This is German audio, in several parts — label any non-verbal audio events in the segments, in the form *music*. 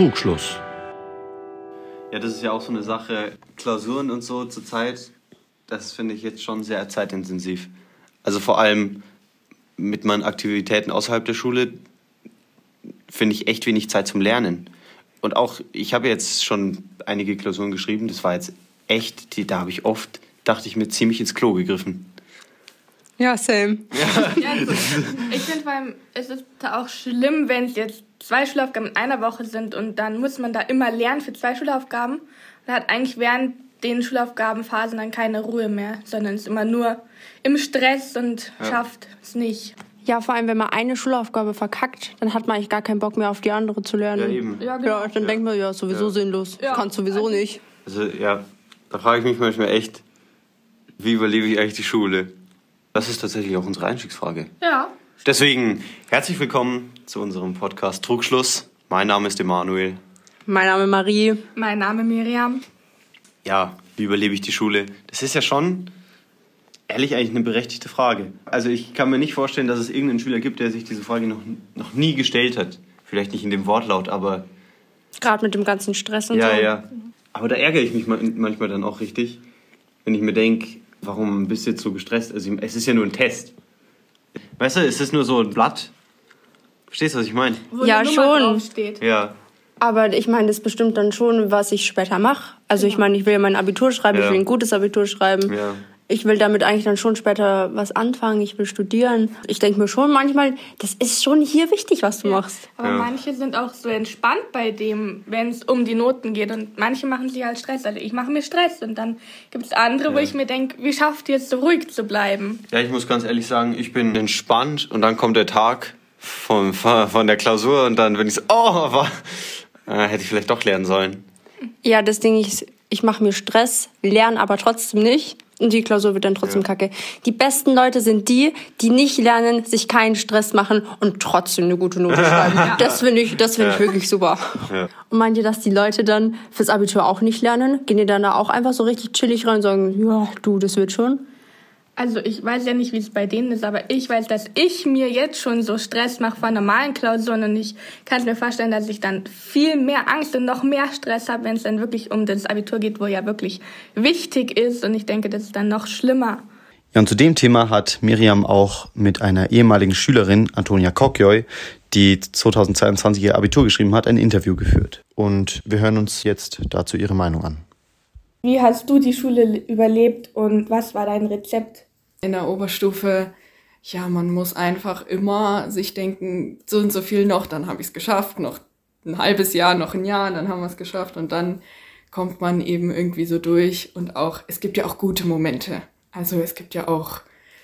Trugschluss. Ja, das ist ja auch so eine Sache. Klausuren und so zur Zeit, das finde ich jetzt schon sehr zeitintensiv. Also vor allem mit meinen Aktivitäten außerhalb der Schule finde ich echt wenig Zeit zum Lernen. Und auch, ich habe jetzt schon einige Klausuren geschrieben, das war jetzt echt, die, da habe ich oft, dachte ich mir, ziemlich ins Klo gegriffen. Ja, same. Ja, also, ich finde vor allem, es ist auch schlimm, wenn es jetzt zwei Schulaufgaben in einer Woche sind und dann muss man da immer lernen für zwei Schulaufgaben. Man hat eigentlich während den Schulaufgabenphasen dann keine Ruhe mehr, sondern ist immer nur im Stress und Ja. schafft es nicht. Ja, vor allem, wenn man eine Schulaufgabe verkackt, dann hat man eigentlich gar keinen Bock mehr auf die andere zu lernen. Ja, eben. Ja, Ja, dann denkt man, ja, sowieso Ja. sinnlos. Ja. Kann sowieso nicht. Also ja, da frage ich mich manchmal echt, wie überlebe ich eigentlich die Schule? Das ist tatsächlich auch unsere Einstiegsfrage. Ja. Deswegen herzlich willkommen zu unserem Podcast Trugschluss. Mein Name ist Emanuel. Mein Name Marie. Mein Name Miriam. Ja, wie überlebe ich die Schule? Das ist ja schon, ehrlich, eigentlich eine berechtigte Frage. Also ich kann mir nicht vorstellen, dass es irgendeinen Schüler gibt, der sich diese Frage noch, noch nie gestellt hat. Vielleicht nicht in dem Wortlaut, aber Gerade mit dem ganzen Stress und ja, so. ja. Aber da ärgere ich mich ma- manchmal dann auch richtig, wenn ich mir denke, warum bist du jetzt so gestresst? Also es ist ja nur ein Test. Weißt du, es ist nur so ein Blatt. Verstehst du, was ich meine? Wo Ja, eine Nummer schon. draufsteht. Ja. Aber ich meine, das bestimmt dann schon, was ich später mache. Also ich meine, ich will ja mein Abitur schreiben, Ja. ich will ein gutes Abitur schreiben. Ja. Ich will damit eigentlich dann schon später was anfangen, ich will studieren. Ich denke mir schon manchmal, das ist schon hier wichtig, was du machst. Aber Ja. manche sind auch so entspannt bei dem, wenn es um die Noten geht. Und manche machen sich halt Stress. Also ich mache mir Stress. Und dann gibt es andere, wo Ja. ich mir denke, wie schafft ihr es so ruhig zu bleiben? Ja, ich muss ganz ehrlich sagen, ich bin entspannt und dann kommt der Tag von, von der Klausur und dann bin ich so, oh, war, äh, hätte ich vielleicht doch lernen sollen. Ja, das Ding ist, ich mache mir Stress, lerne aber trotzdem nicht. Und die Klausur wird dann trotzdem Ja. kacke. Die besten Leute sind die, die nicht lernen, sich keinen Stress machen und trotzdem eine gute Note schreiben. *laughs* Das finde ich, das finde ich wirklich super. Ja. Und meint ihr, dass die Leute dann fürs Abitur auch nicht lernen? Gehen die dann da auch einfach so richtig chillig rein und sagen, ja, du, das wird schon? Also ich weiß ja nicht, wie es bei denen ist, aber ich weiß, dass ich mir jetzt schon so Stress mache vor normalen Klausuren und ich kann mir vorstellen, dass ich dann viel mehr Angst und noch mehr Stress habe, wenn es dann wirklich um das Abitur geht, wo ja wirklich wichtig ist und ich denke, das ist dann noch schlimmer. Ja, und zu dem Thema hat Miriam auch mit einer ehemaligen Schülerin, Antonia Kokjoy, die 2022 ihr Abitur geschrieben hat, ein Interview geführt. Und wir hören uns jetzt dazu ihre Meinung an. Wie hast du die Schule überlebt und was war dein Rezept? In der Oberstufe, ja, man muss einfach immer sich denken, so und so viel noch, dann habe ich es geschafft, noch ein halbes Jahr, noch ein Jahr, dann haben wir es geschafft und dann kommt man eben irgendwie so durch und auch, es gibt ja auch gute Momente. Also es gibt ja auch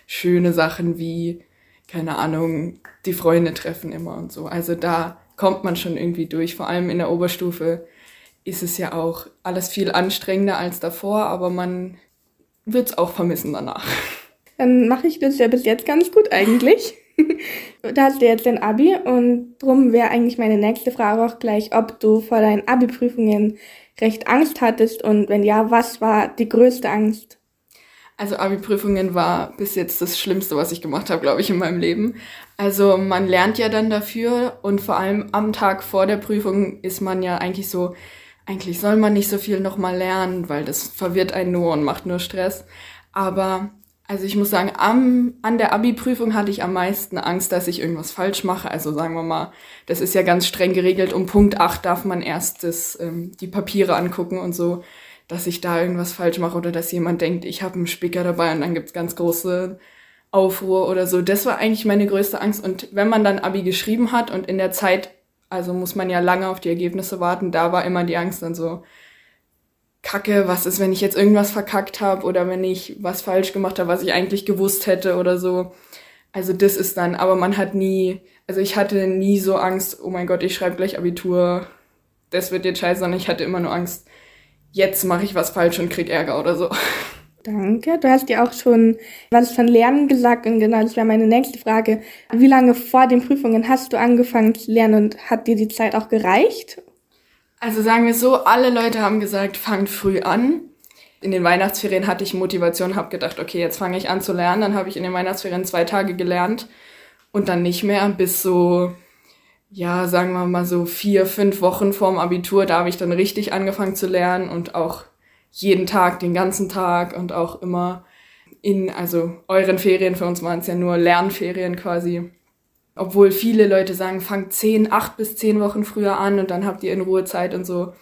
schöne Sachen wie, keine Ahnung, die Freunde treffen immer und so. Also da kommt man schon irgendwie durch, vor allem in der Oberstufe ist es ja auch alles viel anstrengender als davor, aber man wird es auch vermissen danach. Dann mache ich das ja bis jetzt ganz gut eigentlich. *laughs* da hast du jetzt dein Abi und drum wäre eigentlich meine nächste Frage auch gleich, ob du vor deinen Abi-Prüfungen recht Angst hattest und wenn ja, was war die größte Angst? Also Abi-Prüfungen war bis jetzt das Schlimmste, was ich gemacht habe, glaube ich, in meinem Leben. Also man lernt ja dann dafür und vor allem am Tag vor der Prüfung ist man ja eigentlich so, eigentlich soll man nicht so viel nochmal lernen, weil das verwirrt einen nur und macht nur Stress. Aber also ich muss sagen, am, an der Abi-Prüfung hatte ich am meisten Angst, dass ich irgendwas falsch mache. Also sagen wir mal, das ist ja ganz streng geregelt. Um Punkt 8 darf man erst das, ähm, die Papiere angucken und so, dass ich da irgendwas falsch mache oder dass jemand denkt, ich habe einen Spicker dabei und dann gibt's ganz große Aufruhr oder so. Das war eigentlich meine größte Angst. Und wenn man dann Abi geschrieben hat und in der Zeit, also muss man ja lange auf die Ergebnisse warten, da war immer die Angst dann so, Kacke, was ist, wenn ich jetzt irgendwas verkackt habe oder wenn ich was falsch gemacht habe, was ich eigentlich gewusst hätte oder so. Also das ist dann, aber man hat nie, also ich hatte nie so Angst, oh mein Gott, ich schreibe gleich Abitur, das wird jetzt scheiße, sondern ich hatte immer nur Angst, jetzt mache ich was falsch und krieg Ärger oder so. Danke. Du hast ja auch schon was von Lernen gesagt und genau, das wäre meine nächste Frage. Wie lange vor den Prüfungen hast du angefangen zu lernen und hat dir die Zeit auch gereicht? Also sagen wir so, alle Leute haben gesagt, fangt früh an. In den Weihnachtsferien hatte ich Motivation, habe gedacht, okay, jetzt fange ich an zu lernen. Dann habe ich in den Weihnachtsferien zwei Tage gelernt und dann nicht mehr bis so ja, sagen wir mal so vier, fünf Wochen vorm Abitur, da habe ich dann richtig angefangen zu lernen und auch jeden Tag, den ganzen Tag und auch immer in, also euren Ferien, für uns waren es ja nur Lernferien quasi. Obwohl viele Leute sagen, fangt zehn, acht bis zehn Wochen früher an und dann habt ihr in Ruhe Zeit und so.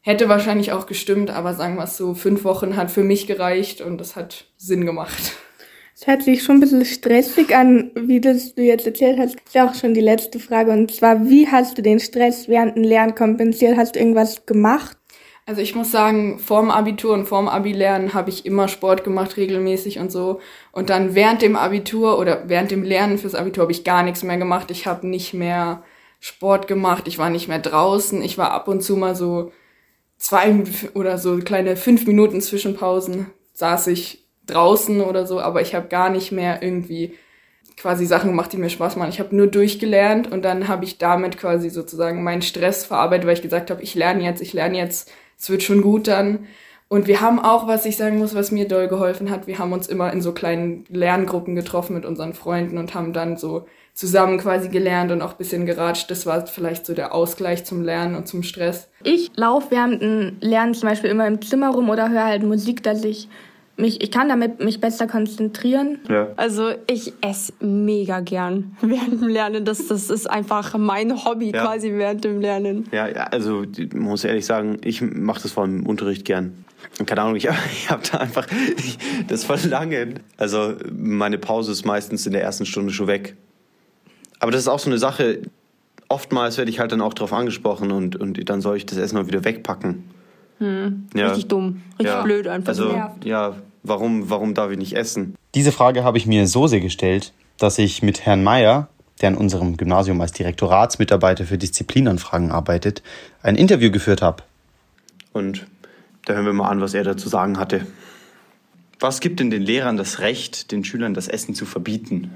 Hätte wahrscheinlich auch gestimmt, aber sagen wir es so, fünf Wochen hat für mich gereicht und das hat Sinn gemacht. Es hört sich schon ein bisschen stressig an, wie das du jetzt erzählt hast. Das ist ja auch schon die letzte Frage. Und zwar, wie hast du den Stress während dem Lernen kompensiert? Hast du irgendwas gemacht? Also ich muss sagen, vorm Abitur und vorm Abi-Lernen habe ich immer Sport gemacht, regelmäßig und so. Und dann während dem Abitur oder während dem Lernen fürs Abitur habe ich gar nichts mehr gemacht. Ich habe nicht mehr Sport gemacht, ich war nicht mehr draußen. Ich war ab und zu mal so zwei oder so kleine fünf Minuten Zwischenpausen saß ich draußen oder so, aber ich habe gar nicht mehr irgendwie quasi Sachen gemacht, die mir Spaß machen. Ich habe nur durchgelernt und dann habe ich damit quasi sozusagen meinen Stress verarbeitet, weil ich gesagt habe, ich lerne jetzt, ich lerne jetzt es wird schon gut dann. Und wir haben auch, was ich sagen muss, was mir doll geholfen hat, wir haben uns immer in so kleinen Lerngruppen getroffen mit unseren Freunden und haben dann so zusammen quasi gelernt und auch bisschen geratscht. Das war vielleicht so der Ausgleich zum Lernen und zum Stress. Ich laufe während dem Lernen zum Beispiel immer im Zimmer rum oder höre halt Musik, dass ich mich, ich kann damit mich besser konzentrieren. Ja. Also ich esse mega gern *laughs* während dem Lernen. Das, das ist einfach mein Hobby ja. quasi während dem Lernen. Ja, also ich muss ehrlich sagen, ich mache das vor allem im Unterricht gern. Keine Ahnung, ich, ich habe da einfach *laughs* das Verlangen. Also meine Pause ist meistens in der ersten Stunde schon weg. Aber das ist auch so eine Sache, oftmals werde ich halt dann auch darauf angesprochen und, und dann soll ich das Essen mal wieder wegpacken. Hm, ja. Richtig dumm, richtig ja. blöd einfach. Also, ja, warum, warum darf ich nicht essen? Diese Frage habe ich mir so sehr gestellt, dass ich mit Herrn Meyer, der an unserem Gymnasium als Direktoratsmitarbeiter für Disziplinanfragen arbeitet, ein Interview geführt habe. Und da hören wir mal an, was er dazu sagen hatte. Was gibt denn den Lehrern das Recht, den Schülern das Essen zu verbieten?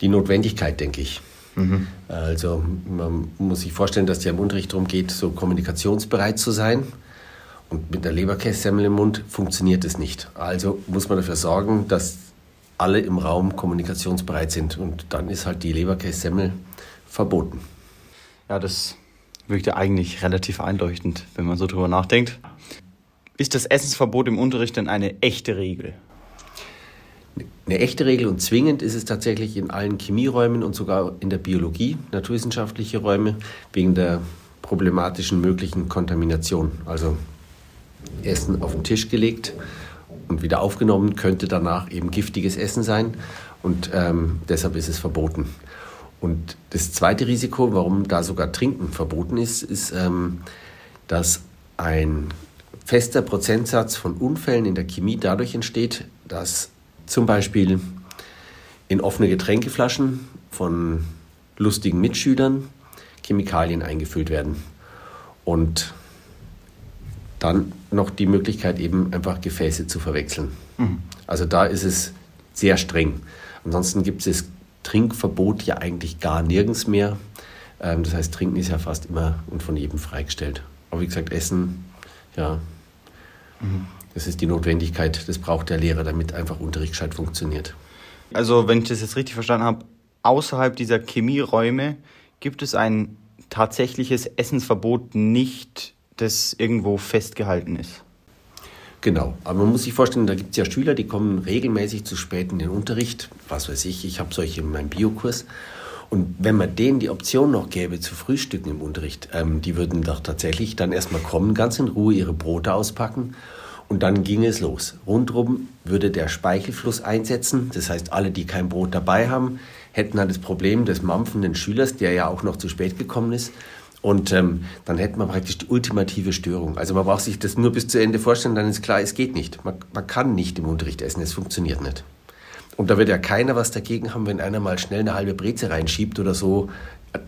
Die Notwendigkeit, denke ich. Mhm. Also man muss sich vorstellen, dass es ja im Unterricht darum geht, so kommunikationsbereit zu sein. Und mit der Leberkässemmel im Mund funktioniert es nicht. Also muss man dafür sorgen, dass alle im Raum kommunikationsbereit sind. Und dann ist halt die Leberkässemmel verboten. Ja, das wirkt ja eigentlich relativ einleuchtend, wenn man so drüber nachdenkt. Ist das Essensverbot im Unterricht denn eine echte Regel? Eine echte Regel und zwingend ist es tatsächlich in allen Chemieräumen und sogar in der Biologie, naturwissenschaftliche Räume, wegen der problematischen möglichen Kontamination. Also Essen auf den Tisch gelegt und wieder aufgenommen, könnte danach eben giftiges Essen sein und ähm, deshalb ist es verboten. Und das zweite Risiko, warum da sogar Trinken verboten ist, ist, ähm, dass ein fester Prozentsatz von Unfällen in der Chemie dadurch entsteht, dass zum Beispiel in offene Getränkeflaschen von lustigen Mitschülern Chemikalien eingefüllt werden. Und dann noch die Möglichkeit, eben einfach Gefäße zu verwechseln. Mhm. Also da ist es sehr streng. Ansonsten gibt es das Trinkverbot ja eigentlich gar nirgends mehr. Ähm, das heißt, Trinken ist ja fast immer und von jedem freigestellt. Aber wie gesagt, Essen, ja. Mhm. Das ist die Notwendigkeit, das braucht der Lehrer, damit einfach Unterricht gescheit funktioniert. Also, wenn ich das jetzt richtig verstanden habe, außerhalb dieser Chemieräume gibt es ein tatsächliches Essensverbot nicht, das irgendwo festgehalten ist. Genau, aber man muss sich vorstellen, da gibt es ja Schüler, die kommen regelmäßig zu spät in den Unterricht. Was weiß ich, ich habe solche in meinem Biokurs. Und wenn man denen die Option noch gäbe zu frühstücken im Unterricht, ähm, die würden doch tatsächlich dann erstmal kommen, ganz in Ruhe ihre Brote auspacken und dann ging es los. Rundrum würde der Speichelfluss einsetzen. Das heißt, alle, die kein Brot dabei haben, hätten dann das Problem des mampfenden Schülers, der ja auch noch zu spät gekommen ist. Und ähm, dann hätten wir praktisch die ultimative Störung. Also man braucht sich das nur bis zu Ende vorstellen, dann ist klar, es geht nicht. Man, man kann nicht im Unterricht essen, es funktioniert nicht. Und da wird ja keiner was dagegen haben, wenn einer mal schnell eine halbe Breze reinschiebt oder so.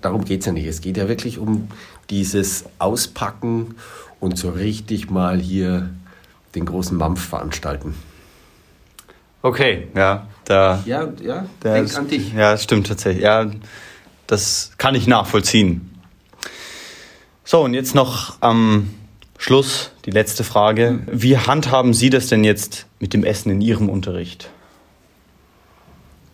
Darum geht es ja nicht. Es geht ja wirklich um dieses Auspacken und so richtig mal hier den großen Mampf veranstalten. Okay, ja, da. Ja, ja, denk ist, an dich. Ja, stimmt tatsächlich. Ja, das kann ich nachvollziehen. So, und jetzt noch am Schluss die letzte Frage. Wie handhaben Sie das denn jetzt mit dem Essen in Ihrem Unterricht?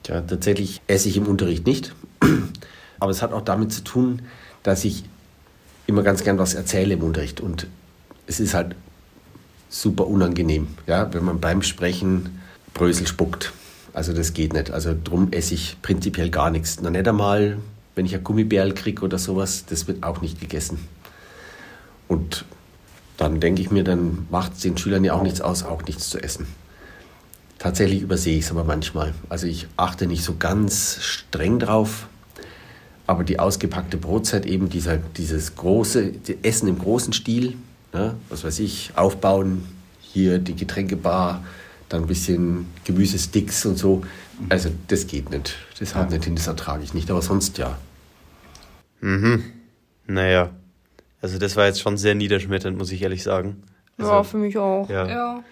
Ja, tatsächlich esse ich im Unterricht nicht. *clears throat* Aber es hat auch damit zu tun, dass ich immer ganz gern was erzähle im Unterricht. Und es ist halt super unangenehm, ja, wenn man beim Sprechen Brösel spuckt. Also das geht nicht. Also drum esse ich prinzipiell gar nichts. Noch nicht einmal, wenn ich ein Gummibärl kriege oder sowas, das wird auch nicht gegessen. Und dann denke ich mir, dann macht es den Schülern ja auch nichts aus, auch nichts zu essen. Tatsächlich übersehe ich es aber manchmal. Also ich achte nicht so ganz streng drauf, aber die ausgepackte Brotzeit, eben dieser, dieses große Essen im großen Stil, ne, was weiß ich, aufbauen, hier die Getränkebar, dann ein bisschen Gemüsesticks und so. Also das geht nicht. Das haut nicht hin, das ertrage ich nicht, aber sonst ja. Mhm. Naja, also das war jetzt schon sehr niederschmetternd, muss ich ehrlich sagen. Also, ja, für mich auch. Ja. Ja.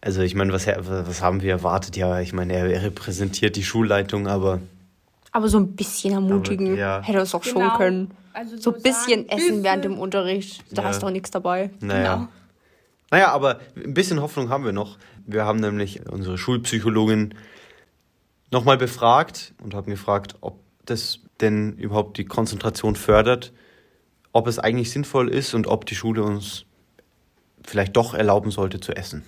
Also ich meine, was, was haben wir erwartet? Ja, ich meine, er repräsentiert die Schulleitung, aber Aber so ein bisschen ermutigen Aber, ja. hätte er es auch schon Genau. können. Also So ein bisschen sagen, essen während bisschen- dem Unterricht, da Ja. ist doch nichts dabei. naja. Genau. Naja, aber ein bisschen Hoffnung haben wir noch. Wir haben nämlich unsere Schulpsychologin nochmal befragt und haben gefragt, ob das denn überhaupt die Konzentration fördert, ob es eigentlich sinnvoll ist und ob die Schule uns vielleicht doch erlauben sollte zu essen.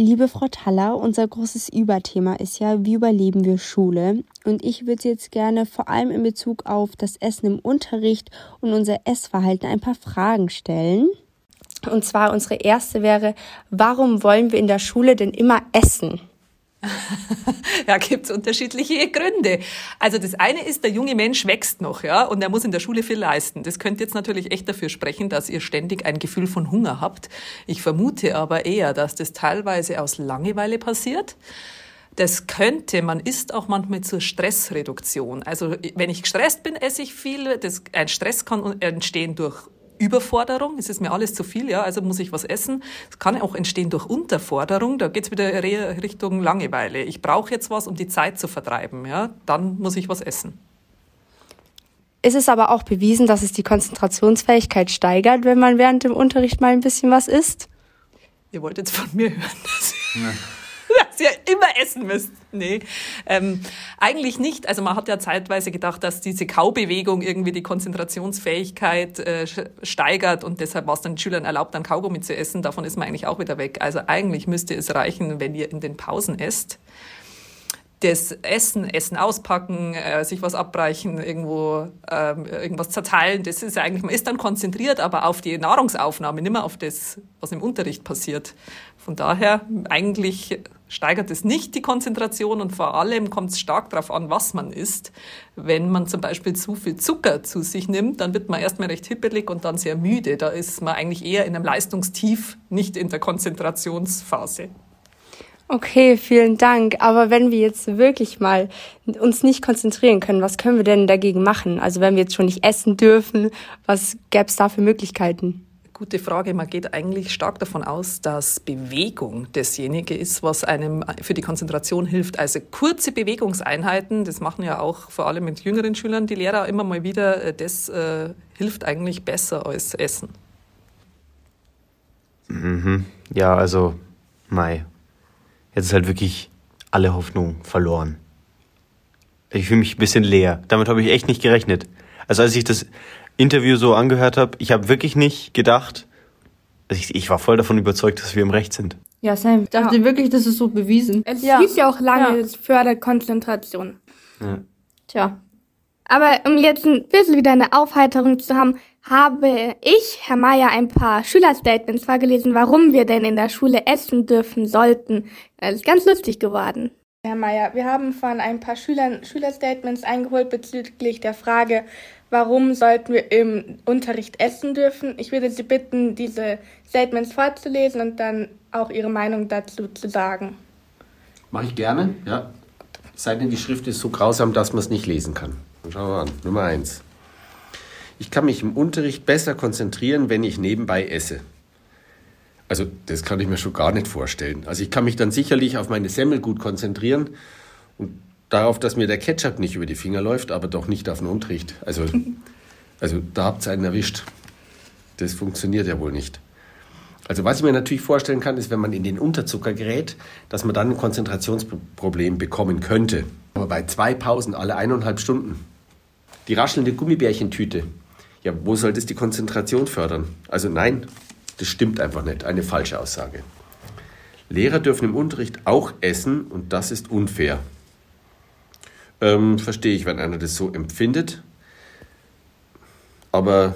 Liebe Frau Taller, unser großes Überthema ist ja, wie überleben wir Schule? Und ich würde jetzt gerne vor allem in Bezug auf das Essen im Unterricht und unser Essverhalten ein paar Fragen stellen. Und zwar unsere erste wäre, warum wollen wir in der Schule denn immer essen? *laughs* Ja, gibt's unterschiedliche Gründe. Also das eine ist, der junge Mensch wächst noch, ja, und er muss in der Schule viel leisten. Das könnte jetzt natürlich echt dafür sprechen, dass ihr ständig ein Gefühl von Hunger habt. Ich vermute aber eher, dass das teilweise aus Langeweile passiert. Das könnte, man isst auch manchmal zur Stressreduktion. Also wenn ich gestresst bin, esse ich viel. Das, ein Stress kann entstehen durch Überforderung, es ist mir alles zu viel, ja, also muss ich was essen. Es kann auch entstehen durch Unterforderung, da geht's wieder Richtung Langeweile. Ich brauche jetzt was, um die Zeit zu vertreiben, ja, dann muss ich was essen. Ist es aber auch bewiesen, dass es die Konzentrationsfähigkeit steigert, wenn man während dem Unterricht mal ein bisschen was isst? Ihr wollt jetzt von mir hören, dass, dass ihr immer essen müsst. Nee, ähm, eigentlich nicht. Also man hat ja zeitweise gedacht, dass diese Kaubewegung irgendwie die Konzentrationsfähigkeit äh, steigert und deshalb war es dann Schülern erlaubt, dann Kaugummi zu essen. Davon ist man eigentlich auch wieder weg. Also eigentlich müsste es reichen, wenn ihr in den Pausen esst. Das Essen, Essen auspacken, äh, sich was abbrechen, irgendwo ähm, irgendwas zerteilen, das ist eigentlich, man ist dann konzentriert, aber auf die Nahrungsaufnahme, nicht mehr auf das, was im Unterricht passiert. Von daher, eigentlich steigert es nicht die Konzentration und vor allem kommt es stark darauf an, was man isst. Wenn man zum Beispiel zu viel Zucker zu sich nimmt, dann wird man erstmal recht hippelig und dann sehr müde. Da ist man eigentlich eher in einem Leistungstief, nicht in der Konzentrationsphase. Okay, vielen Dank. Aber wenn wir jetzt wirklich mal uns nicht konzentrieren können, was können wir denn dagegen machen? Also wenn wir jetzt schon nicht essen dürfen, was gäbe es da für Möglichkeiten? Gute Frage. Man geht eigentlich stark davon aus, dass Bewegung dasjenige ist, was einem für die Konzentration hilft. Also kurze Bewegungseinheiten, das machen ja auch vor allem mit jüngeren Schülern die Lehrer immer mal wieder, äh, das äh, hilft eigentlich besser als Essen. Ja, also, Mai. Jetzt ist halt wirklich alle Hoffnung verloren. Ich fühle mich ein bisschen leer. Damit habe ich echt nicht gerechnet. Also als ich das Interview so angehört habe, ich habe wirklich nicht gedacht, also ich, ich war voll davon überzeugt, dass wir im Recht sind. Ja, Sam, ich dachte wirklich, das ist so bewiesen. Es Ja. hieß ja auch lange, Ja. es fördert Konzentration. Tja. Aber um jetzt ein bisschen wieder eine Aufheiterung zu haben, habe ich, Herr Mayer, ein paar Schülerstatements vorgelesen, warum wir denn in der Schule essen dürfen sollten. Das ist ganz lustig geworden. Herr Mayer, wir haben von ein paar Schülern Schülerstatements eingeholt bezüglich der Frage, warum sollten wir im Unterricht essen dürfen. Ich würde Sie bitten, diese Statements vorzulesen und dann auch Ihre Meinung dazu zu sagen. Mache ich gerne, ja. Sei denn, die Schrift ist so grausam, dass man es nicht lesen kann. Schauen wir an. Nummer eins. Ich kann mich im Unterricht besser konzentrieren, wenn ich nebenbei esse. Also, das kann ich mir schon gar nicht vorstellen. Also, ich kann mich dann sicherlich auf meine Semmel gut konzentrieren und darauf, dass mir der Ketchup nicht über die Finger läuft, aber doch nicht auf den Unterricht. Also, *laughs* also da habt ihr einen erwischt. Das funktioniert ja wohl nicht. Also was ich mir natürlich vorstellen kann, ist, wenn man in den Unterzucker gerät, dass man dann ein Konzentrationsproblem bekommen könnte. Aber bei zwei Pausen alle eineinhalb Stunden, die raschelnde Gummibärchentüte, ja, wo soll das die Konzentration fördern? Also nein, das stimmt einfach nicht. Eine falsche Aussage. Lehrer dürfen im Unterricht auch essen und das ist unfair. Ähm, verstehe ich, wenn einer das so empfindet. Aber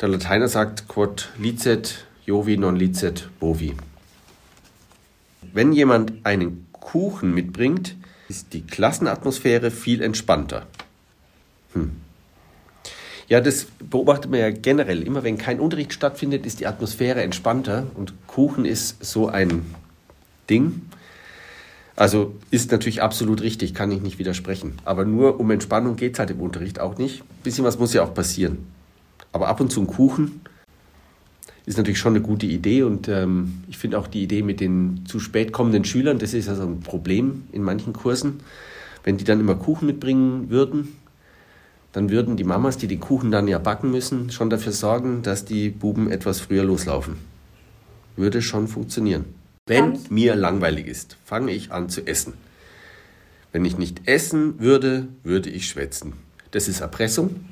der Lateiner sagt quod licet Jovi non licet bovi. Wenn jemand einen Kuchen mitbringt, ist die Klassenatmosphäre viel entspannter. Hm. Ja, das beobachtet man ja generell. Immer wenn kein Unterricht stattfindet, ist die Atmosphäre entspannter und Kuchen ist so ein Ding. Also ist natürlich absolut richtig, kann ich nicht widersprechen. Aber nur um Entspannung geht es halt im Unterricht auch nicht. Ein bisschen was muss ja auch passieren. Aber ab und zu ein Kuchen ist natürlich schon eine gute Idee und ähm, ich finde auch die Idee mit den zu spät kommenden Schülern, das ist ja so ein Problem in manchen Kursen. Wenn die dann immer Kuchen mitbringen würden, dann würden die Mamas, die den Kuchen dann ja backen müssen, schon dafür sorgen, dass die Buben etwas früher loslaufen. Würde schon funktionieren. Wenn mir langweilig ist, fange ich an zu essen. Wenn ich nicht essen würde, würde ich schwätzen. Das ist Erpressung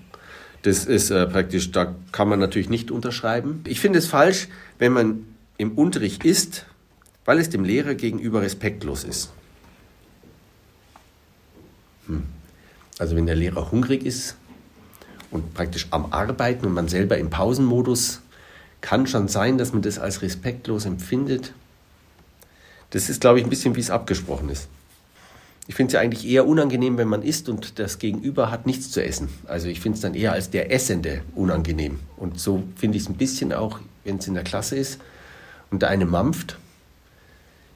das ist äh, praktisch, da kann man natürlich nicht unterschreiben. Ich finde es falsch, wenn man im Unterricht ist, weil es dem Lehrer gegenüber respektlos ist. Hm. Also wenn der Lehrer hungrig ist und praktisch am Arbeiten und man selber im Pausenmodus, kann schon sein, dass man das als respektlos empfindet. Das ist, glaube ich, ein bisschen, wie es abgesprochen ist. Ich finde es ja eigentlich eher unangenehm, wenn man isst und das Gegenüber hat nichts zu essen. Also ich finde es dann eher als der Essende unangenehm. Und so finde ich es ein bisschen auch, wenn es in der Klasse ist und der eine mampft.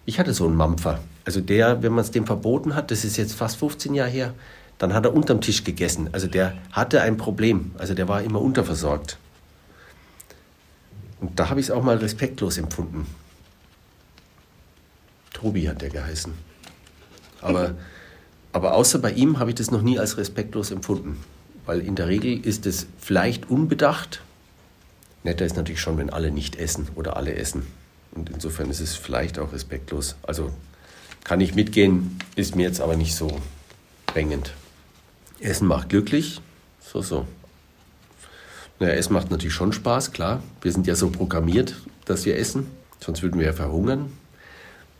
Ich hatte so einen Mampfer. Also der, wenn man es dem verboten hat, das ist jetzt fast 15 Jahre her, dann hat er unterm Tisch gegessen. Also der hatte ein Problem. Also der war immer unterversorgt. Und da habe ich es auch mal respektlos empfunden. Tobi hat der geheißen. Aber, aber außer bei ihm habe ich das noch nie als respektlos empfunden. Weil in der Regel ist es vielleicht unbedacht. Netter ist natürlich schon, wenn alle nicht essen oder alle essen. Und insofern ist es vielleicht auch respektlos. Also kann ich mitgehen, ist mir jetzt aber nicht so drängend. Essen macht glücklich. So, so. Naja, es macht natürlich schon Spaß, klar. Wir sind ja so programmiert, dass wir essen. Sonst würden wir ja verhungern.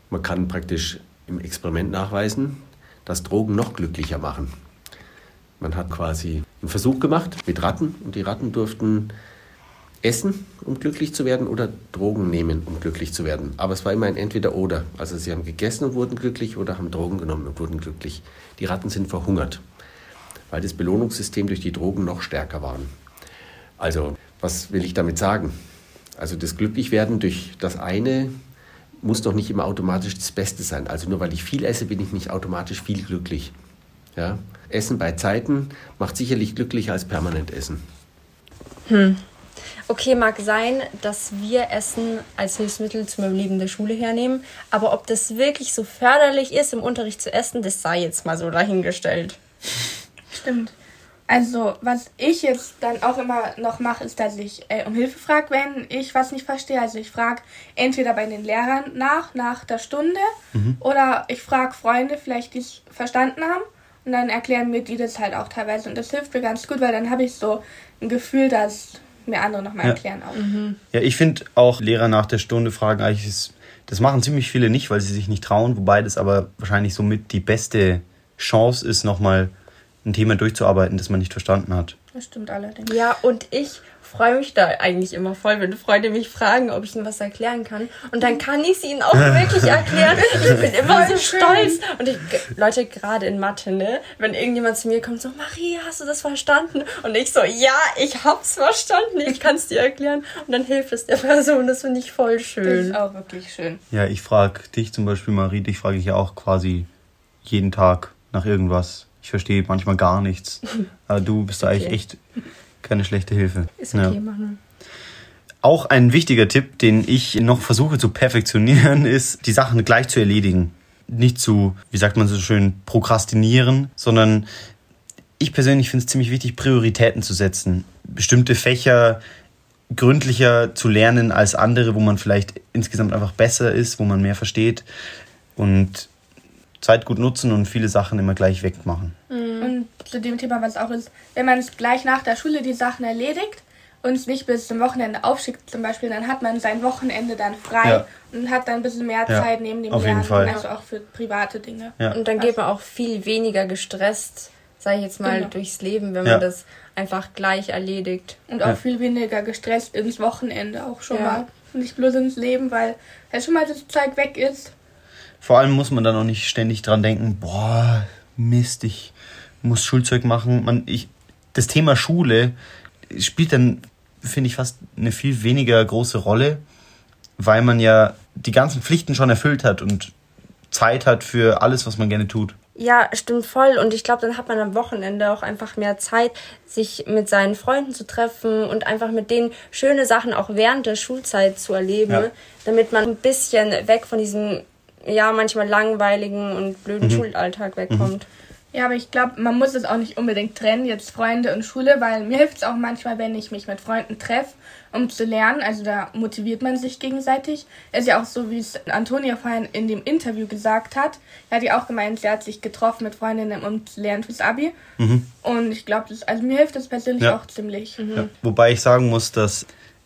Man kann praktisch im Experiment nachweisen, dass Drogen noch glücklicher machen. Man hat quasi einen Versuch gemacht mit Ratten und die Ratten durften essen, um glücklich zu werden, oder Drogen nehmen, um glücklich zu werden. Aber es war immer ein Entweder-Oder. Also sie haben gegessen und wurden glücklich oder haben Drogen genommen und wurden glücklich. Die Ratten sind verhungert, weil das Belohnungssystem durch die Drogen noch stärker war. Also, was will ich damit sagen? Also das Glücklichwerden durch das eine muss doch nicht immer automatisch das Beste sein. Also nur weil ich viel esse, bin ich nicht automatisch viel glücklich. Ja? Essen bei Zeiten macht sicherlich glücklicher als permanent Essen. Hm. Okay, mag sein, dass wir Essen als Hilfsmittel zum Überleben der Schule hernehmen, aber ob das wirklich so förderlich ist, im Unterricht zu essen, das sei jetzt mal so dahingestellt. Stimmt. Also, was ich jetzt dann auch immer noch mache, ist, dass ich äh, um Hilfe frage, wenn ich was nicht verstehe. Also ich frage entweder bei den Lehrern nach, nach der Stunde, mhm. oder ich frage Freunde, vielleicht die es verstanden haben. Und dann erklären mir die das halt auch teilweise. Und das hilft mir ganz gut, weil dann habe ich so ein Gefühl, dass mir andere nochmal ja. erklären auch. Mhm. Ja, ich finde auch Lehrer nach der Stunde fragen eigentlich, ist, das machen ziemlich viele nicht, weil sie sich nicht trauen, wobei das aber wahrscheinlich somit die beste Chance ist, nochmal ein Thema durchzuarbeiten, das man nicht verstanden hat. Das stimmt allerdings. Ja, und ich freue mich da eigentlich immer voll, wenn Freunde mich fragen, ob ich ihnen was erklären kann. Und dann kann ich es ihnen auch *laughs* wirklich erklären. Ich bin *laughs* immer so stolz. Und ich, Leute, gerade in Mathe, ne, wenn irgendjemand zu mir kommt, so, Marie, hast du das verstanden? Und ich so, ja, ich hab's verstanden, ich kann es dir erklären. Und dann hilft es der Person. Das finde ich voll schön. Das ist auch wirklich schön. Ja, ich frage dich zum Beispiel, Marie, dich frage ich ja auch quasi jeden Tag nach irgendwas. Ich verstehe manchmal gar nichts. *laughs* Aber du bist da okay. eigentlich echt keine schlechte Hilfe. Ist okay, ja. Manuel. Auch ein wichtiger Tipp, den ich noch versuche zu perfektionieren, *laughs* ist, die Sachen gleich zu erledigen. Nicht zu, wie sagt man so schön, prokrastinieren, sondern ich persönlich finde es ziemlich wichtig, Prioritäten zu setzen. Bestimmte Fächer gründlicher zu lernen als andere, wo man vielleicht insgesamt einfach besser ist, wo man mehr versteht und Zeit gut nutzen und viele Sachen immer gleich wegmachen. Und zu dem Thema, was auch ist, wenn man es gleich nach der Schule die Sachen erledigt und es nicht bis zum Wochenende aufschickt zum Beispiel, dann hat man sein Wochenende dann frei Ja. und hat dann ein bisschen mehr Ja, Zeit neben dem auf jeden Lernen, Fall. also auch für private Dinge. Ja. Und dann geht man auch viel weniger gestresst, sage ich jetzt mal, Genau. durchs Leben, wenn Ja. man das einfach gleich erledigt. Und auch Ja. viel weniger gestresst ins Wochenende auch schon Ja. mal. Und nicht bloß ins Leben, weil wenn schon mal das Zeug weg ist. Vor allem muss man dann auch nicht ständig dran denken, boah, Mist, ich muss Schulzeug machen. Man, ich, das Thema Schule spielt dann, finde ich, fast eine viel weniger große Rolle, weil man ja die ganzen Pflichten schon erfüllt hat und Zeit hat für alles, was man gerne tut. Ja, stimmt voll. Und ich glaube, dann hat man am Wochenende auch einfach mehr Zeit, sich mit seinen Freunden zu treffen und einfach mit denen schöne Sachen auch während der Schulzeit zu erleben, Ja. damit man ein bisschen weg von diesem, ja, manchmal langweiligen und blöden Schulalltag wegkommt. Ja, aber ich glaube, man muss es auch nicht unbedingt trennen, jetzt Freunde und Schule, weil mir hilft es auch manchmal, wenn ich mich mit Freunden treffe, um zu lernen. Also da motiviert man sich gegenseitig. Ist ja auch so, wie es Antonia vorhin in dem Interview gesagt hat. Er hat ja auch gemeint, sie hat sich getroffen mit Freundinnen, um zu lernen fürs Abi. Und ich glaube, das, also mir hilft das persönlich Ja. auch ziemlich. Ja. Wobei ich sagen muss, dass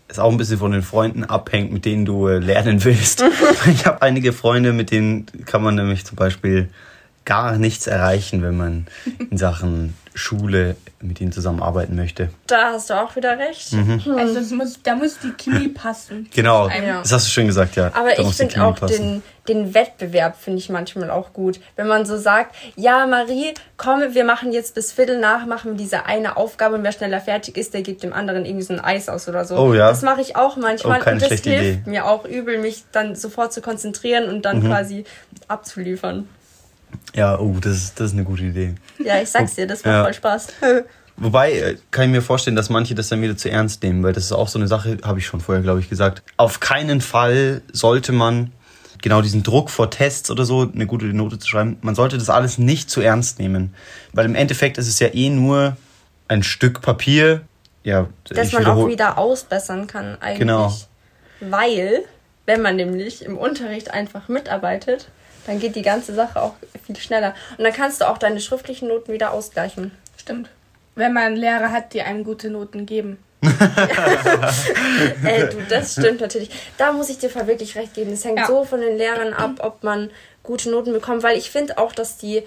es auch ein bisschen von den Freunden abhängt, mit denen du äh, lernen willst. *laughs* ich habe einige Freunde, mit denen kann man nämlich zum Beispiel gar nichts erreichen, wenn man in Sachen Schule mit ihnen zusammenarbeiten möchte. Da hast du auch wieder recht. Also es muss, da muss die Chemie *laughs* passen. Genau, Ja. das hast du schön gesagt, ja. Aber Da ich finde auch passen. den, den Wettbewerb finde ich manchmal auch gut. Wenn man so sagt, ja Marie, komm, wir machen jetzt bis Viertel nach, machen wir diese eine Aufgabe und wer schneller fertig ist, der gibt dem anderen irgendwie so ein Eis aus oder so. Oh ja. Das mache ich auch manchmal Oh, keine und das schlechte hilft Idee. Mhm. mir auch übel, mich dann sofort zu konzentrieren und dann quasi abzuliefern. Ja, oh, das ist, das ist eine gute Idee. Ja, ich sag's dir, das macht Ja. voll Spaß. *laughs* Wobei äh, kann ich mir vorstellen, dass manche das dann wieder zu ernst nehmen, weil das ist auch so eine Sache, habe ich schon vorher, glaube ich, gesagt. Auf keinen Fall sollte man genau diesen Druck vor Tests oder so, eine gute Note zu schreiben, man sollte das alles nicht zu ernst nehmen. Weil im Endeffekt ist es ja eh nur ein Stück Papier. Ja, ich man auch wieder ausbessern kann eigentlich. Genau. Weil, wenn man nämlich im Unterricht einfach mitarbeitet, dann geht die ganze Sache auch viel schneller. Und dann kannst du auch deine schriftlichen Noten wieder ausgleichen. Stimmt. Wenn man Lehrer hat, die einem gute Noten geben. *laughs* Ey, du, das stimmt natürlich. Da muss ich dir wirklich recht geben. Es hängt Ja. so von den Lehrern ab, ob man gute Noten bekommt, weil ich finde auch, dass die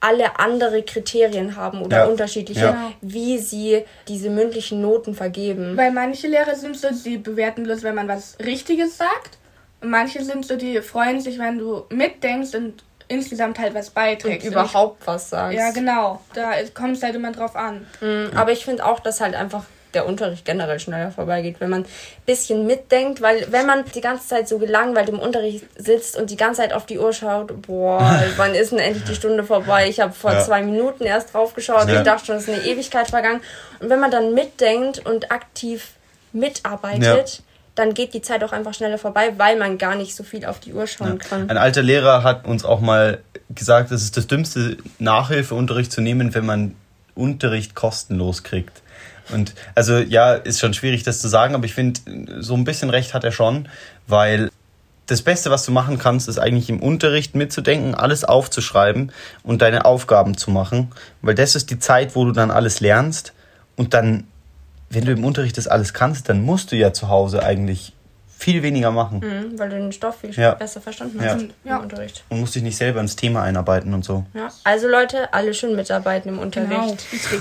alle andere Kriterien haben oder Ja. unterschiedliche, Ja. wie sie diese mündlichen Noten vergeben. Weil manche Lehrer sind so, die bewerten bloß, wenn man was Richtiges sagt. Und manche sind so, die freuen sich, wenn du mitdenkst und insgesamt halt was Und beiträgst. überhaupt was sagst. Ja, genau. Da kommt es halt immer drauf an. Mhm, Aber ich finde auch, dass halt einfach der Unterricht generell schneller vorbeigeht, wenn man ein bisschen mitdenkt, weil wenn man die ganze Zeit so gelangweilt im Unterricht sitzt und die ganze Zeit auf die Uhr schaut, boah, *laughs* wann ist denn endlich die Stunde vorbei? Ich habe vor Ja. zwei Minuten erst drauf geschaut, Ja. ich dachte schon, es ist eine Ewigkeit vergangen. Und wenn man dann mitdenkt und aktiv mitarbeitet, dann geht die Zeit auch einfach schneller vorbei, weil man gar nicht so viel auf die Uhr schauen kann. Ein alter Lehrer hat uns auch mal gesagt, es ist das dümmste, Nachhilfeunterricht zu nehmen, wenn man Unterricht kostenlos kriegt. Und also ja, ist schon schwierig, das zu sagen, aber ich finde, so ein bisschen recht hat er schon, weil das Beste, was du machen kannst, ist eigentlich im Unterricht mitzudenken, alles aufzuschreiben und deine Aufgaben zu machen, weil das ist die Zeit, wo du dann alles lernst und dann, wenn du im Unterricht das alles kannst, dann musst du ja zu Hause eigentlich viel weniger machen Mhm, weil du den Stoff viel Ja. besser verstanden Ja. hast im Ja. Unterricht. und musst dich nicht selber ins Thema einarbeiten und so. Ja. Also Leute, alle schön mitarbeiten im Unterricht. Genau. *laughs* Wichtig.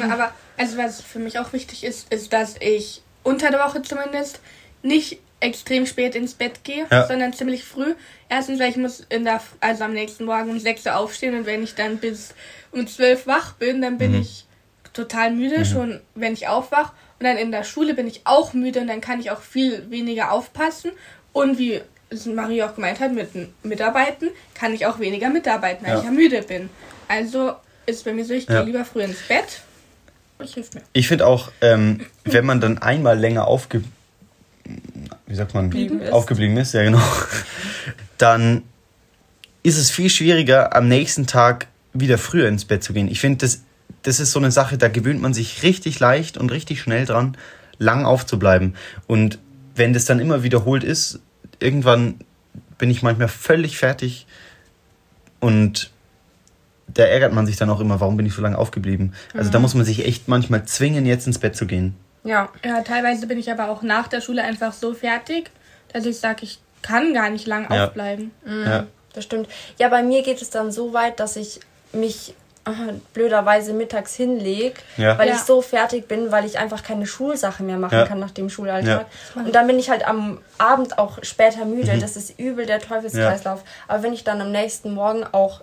Ja, Aber also was für mich auch wichtig ist, ist, dass ich unter der Woche zumindest nicht extrem spät ins Bett gehe, Ja. sondern ziemlich früh. Erstens, weil ich muss in der, also am nächsten Morgen um 6 Uhr aufstehen und wenn ich dann bis um 12 wach bin, dann bin ich total müde, schon wenn ich aufwach. Und dann in der Schule bin ich auch müde und dann kann ich auch viel weniger aufpassen. Und wie es Marie auch gemeint hat, mit dem Mitarbeiten kann ich auch weniger mitarbeiten, weil Ja. ich ja müde bin. Also ist bei mir so, ich Ja. gehe lieber früh ins Bett. Das hilft mir. Ich finde auch, ähm, wenn man dann einmal länger aufge wie sagt man ist. aufgeblieben ist, ja genau, dann ist es viel schwieriger, am nächsten Tag wieder früher ins Bett zu gehen. Ich finde, das, das ist so eine Sache, da gewöhnt man sich richtig leicht und richtig schnell dran, lang aufzubleiben. Und wenn das dann immer wiederholt ist, irgendwann bin ich manchmal völlig fertig und da ärgert man sich dann auch immer, warum bin ich so lange aufgeblieben. Also da muss man sich echt manchmal zwingen, jetzt ins Bett zu gehen. Ja. Ja, teilweise bin ich aber auch nach der Schule einfach so fertig, dass ich sage, ich kann gar nicht lang Ja. aufbleiben. Ja. Das stimmt. Ja, bei mir geht es dann so weit, dass ich mich blöderweise mittags hinlege, Ja. weil Ja. ich so fertig bin, weil ich einfach keine Schulsache mehr machen Ja. kann nach dem Schulalltag. Und dann bin ich halt am Abend auch später müde. Das ist übel der Teufelskreislauf. Aber wenn ich dann am nächsten Morgen auch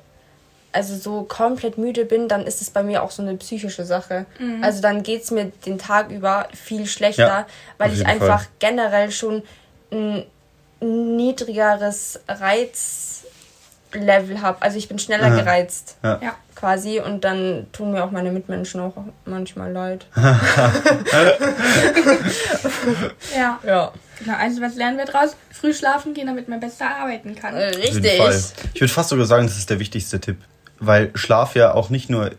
also so komplett müde bin, dann ist es bei mir auch so eine psychische Sache. Also dann geht es mir den Tag über viel schlechter, Ja, weil ich einfach Fall. generell schon ein niedrigeres Reizlevel habe. Also ich bin schneller Aha. gereizt Ja. Ja. Quasi und dann tun mir auch meine Mitmenschen auch manchmal leid. *laughs* *laughs* Ja. Ja, Genau, also was lernen wir draus? Früh schlafen gehen, damit man besser arbeiten kann. Äh, richtig. Ich würde fast sogar sagen, das ist der wichtigste Tipp. Weil Schlaf ja auch nicht nur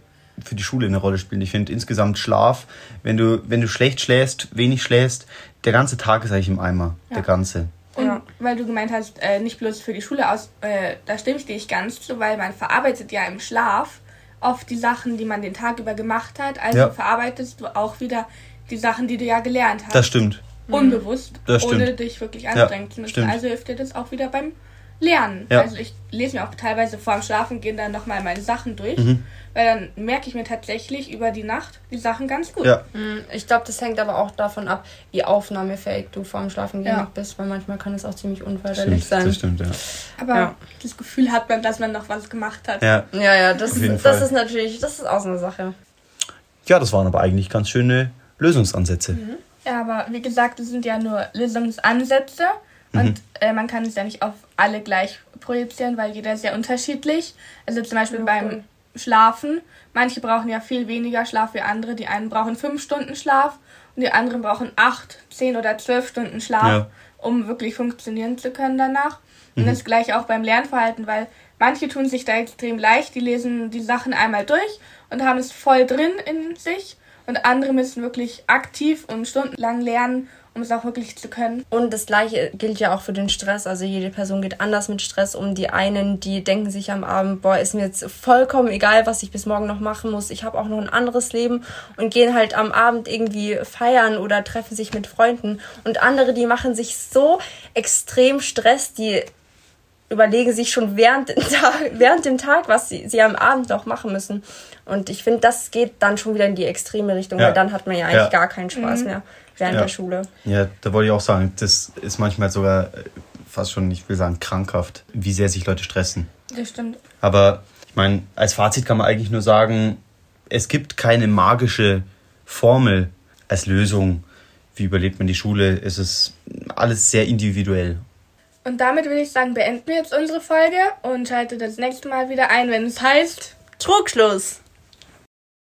für die Schule eine Rolle spielt. Ich finde insgesamt Schlaf, wenn du, wenn du schlecht schläfst, wenig schläfst, der ganze Tag ist eigentlich im Eimer. Der ganze. Und Ja. weil du gemeint hast, äh, nicht bloß für die Schule aus, äh, da stimme ich dir nicht ganz zu, weil man verarbeitet ja im Schlaf oft die Sachen, die man den Tag über gemacht hat. Also Ja. verarbeitest du auch wieder die Sachen, die du ja gelernt hast. Das stimmt. Unbewusst, Das ohne stimmt. dich wirklich anstrengen zu müssen. Also hilft dir das auch wieder beim Lernen. Ja. Also ich lese mir auch teilweise vor dem Schlafen gehen dann nochmal meine Sachen durch, Mhm. weil dann merke ich mir tatsächlich über die Nacht die Sachen ganz gut. Ja. Hm, Ich glaube, das hängt aber auch davon ab, wie aufnahmefähig du vorm Schlafen gehen Ja. bist, weil manchmal kann es auch ziemlich unförderlich sein. das stimmt, ja. Aber Ja. das Gefühl hat man, dass man noch was gemacht hat. Ja, Ja, ja, das, ist, das ist natürlich, das ist auch so eine Sache. ja das waren aber eigentlich ganz schöne Lösungsansätze. Ja, aber wie gesagt, es sind ja nur Lösungsansätze und äh, man kann es ja nicht auf alle gleich projizieren, weil jeder ist sehr unterschiedlich. Also zum Beispiel Ja, beim. Schlafen. Manche brauchen ja viel weniger Schlaf wie andere. Die einen brauchen fünf Stunden Schlaf und die anderen brauchen acht, zehn oder zwölf Stunden Schlaf, Ja. um wirklich funktionieren zu können danach. Und das gleiche auch beim Lernverhalten, weil manche tun sich da extrem leicht, die lesen die Sachen einmal durch und haben es voll drin in sich und andere müssen wirklich aktiv und stundenlang lernen, um es auch wirklich zu können. Und das gleiche gilt ja auch für den Stress. Also jede Person geht anders mit Stress um. Die einen, die denken sich am Abend, boah, ist mir jetzt vollkommen egal, was ich bis morgen noch machen muss. Ich habe auch noch ein anderes Leben und gehen halt am Abend irgendwie feiern oder treffen sich mit Freunden. Und andere, die machen sich so extrem Stress, die überlegen sich schon während, dem Tag, *laughs* während dem Tag, was sie, sie am Abend noch machen müssen. Und ich finde, das geht dann schon wieder in die extreme Richtung, Ja. weil dann hat man ja eigentlich Ja. gar keinen Spaß mehr während Ja. der Schule. Ja, da wollte ich auch sagen, das ist manchmal sogar äh, fast schon, ich will sagen, krankhaft, wie sehr sich Leute stressen. Das stimmt. Aber ich meine, als Fazit kann man eigentlich nur sagen, es gibt keine magische Formel als Lösung. Wie überlebt man die Schule? Es ist alles sehr individuell. Und damit würde ich sagen, beenden wir jetzt unsere Folge und schaltet das nächste Mal wieder ein, wenn es heißt Trugschluss!